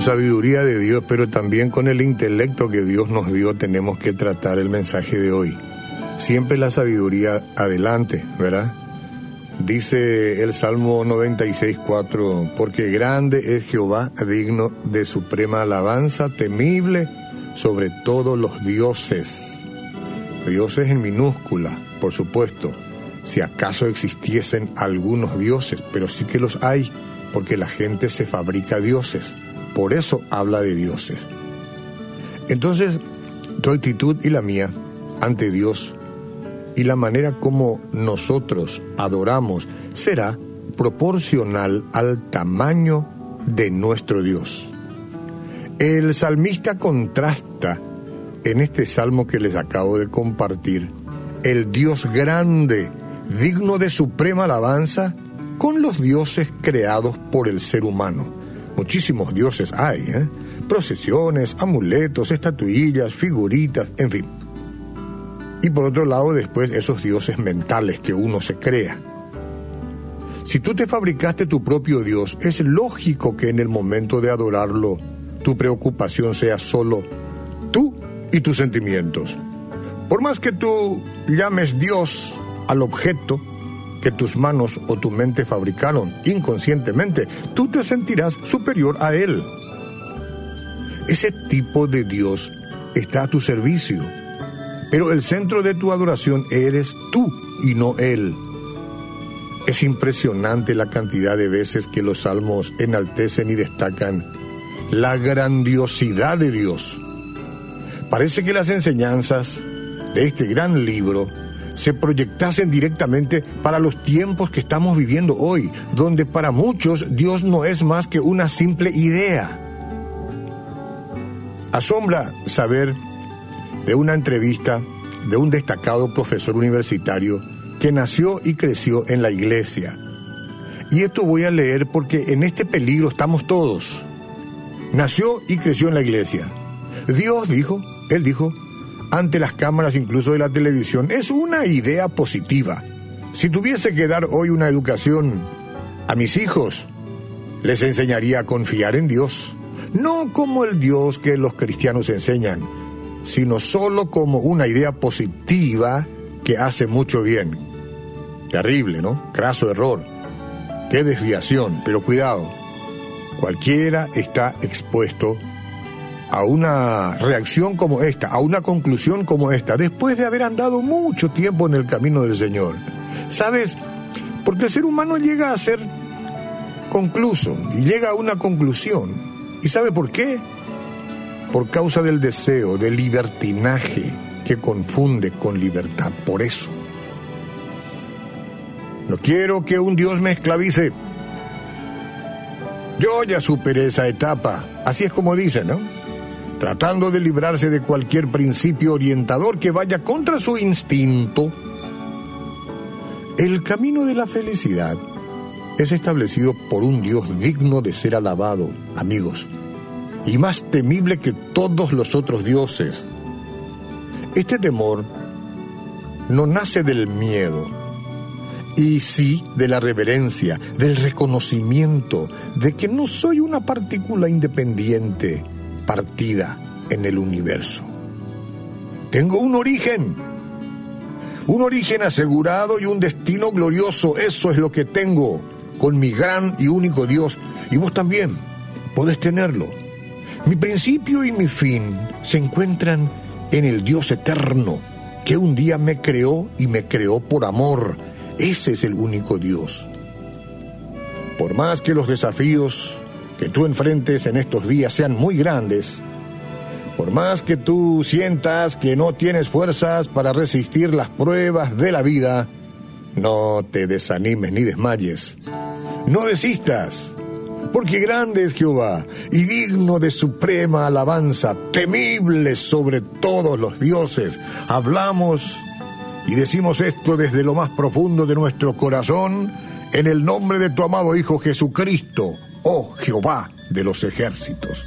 sabiduría de Dios, pero también con el intelecto que Dios nos dio, tenemos que tratar el mensaje de hoy. Siempre la sabiduría adelante, ¿verdad? Dice el Salmo 96.4, porque grande es Jehová, digno de suprema alabanza, temible sobre todos los dioses. Dioses en minúscula, por supuesto, si acaso existiesen algunos dioses, pero sí que los hay, porque la gente se fabrica dioses. Por eso habla de dioses. Entonces, tu actitud y la mía ante Dios y la manera como nosotros adoramos será proporcional al tamaño de nuestro Dios. El salmista contrasta en este salmo que les acabo de compartir el Dios grande, digno de suprema alabanza, con los dioses creados por el ser humano. Muchísimos dioses hay, ¿eh? procesiones, amuletos, estatuillas, figuritas, en fin. Y por otro lado, después esos dioses mentales que uno se crea. Si tú te fabricaste tu propio Dios, es lógico que en el momento de adorarlo, tu preocupación sea solo tú y tus sentimientos. Por más que tú llames Dios al objeto que tus manos o tu mente fabricaron inconscientemente, tú te sentirás superior a Él. Ese tipo de Dios está a tu servicio, pero el centro de tu adoración eres tú y no Él. Es impresionante la cantidad de veces que los salmos enaltecen y destacan la grandiosidad de Dios. Parece que las enseñanzas de este gran libro se proyectasen directamente para los tiempos que estamos viviendo hoy, donde para muchos Dios no es más que una simple idea. Asombra saber de una entrevista de un destacado profesor universitario que nació y creció en la iglesia. Y esto voy a leer porque en este peligro estamos todos. Nació y creció en la iglesia. Dios dijo, él dijo, ante las cámaras incluso de la televisión, es una idea positiva. Si tuviese que dar hoy una educación a mis hijos, les enseñaría a confiar en Dios, no como el Dios que los cristianos enseñan, sino solo como una idea positiva que hace mucho bien. Terrible, ¿no? Craso error. Qué desviación, pero cuidado. Cualquiera está expuesto a una reacción como esta, a una conclusión como esta, después de haber andado mucho tiempo en el camino del Señor. ¿Sabes? Porque el ser humano llega a ser concluso y llega a una conclusión. ¿Y sabe por qué? Por causa del deseo, del libertinaje que confunde con libertad. Por eso. No quiero que un Dios me esclavice. Yo ya superé esa etapa. Así es como dicen, ¿no? Tratando de librarse de cualquier principio orientador que vaya contra su instinto. El camino de la felicidad es establecido por un Dios digno de ser alabado, amigos, y más temible que todos los otros dioses. Este temor no nace del miedo, y sí de la reverencia, del reconocimiento de que no soy una partícula independiente, partida en el universo. Tengo un origen, un origen asegurado y un destino glorioso. Eso es lo que tengo con mi gran y único Dios. Y vos también podés tenerlo. Mi principio y mi fin se encuentran en el Dios eterno, que un día me creó y me creó por amor. Ese es el único Dios. Por más que los desafíos que tú enfrentes en estos días sean muy grandes, por más que tú sientas que no tienes fuerzas para resistir las pruebas de la vida, no te desanimes ni desmayes. No desistas, porque grande es Jehová y digno de suprema alabanza, temible sobre todos los dioses. Hablamos y decimos esto desde lo más profundo de nuestro corazón, en el nombre de tu amado Hijo Jesucristo oh Jehová de los ejércitos.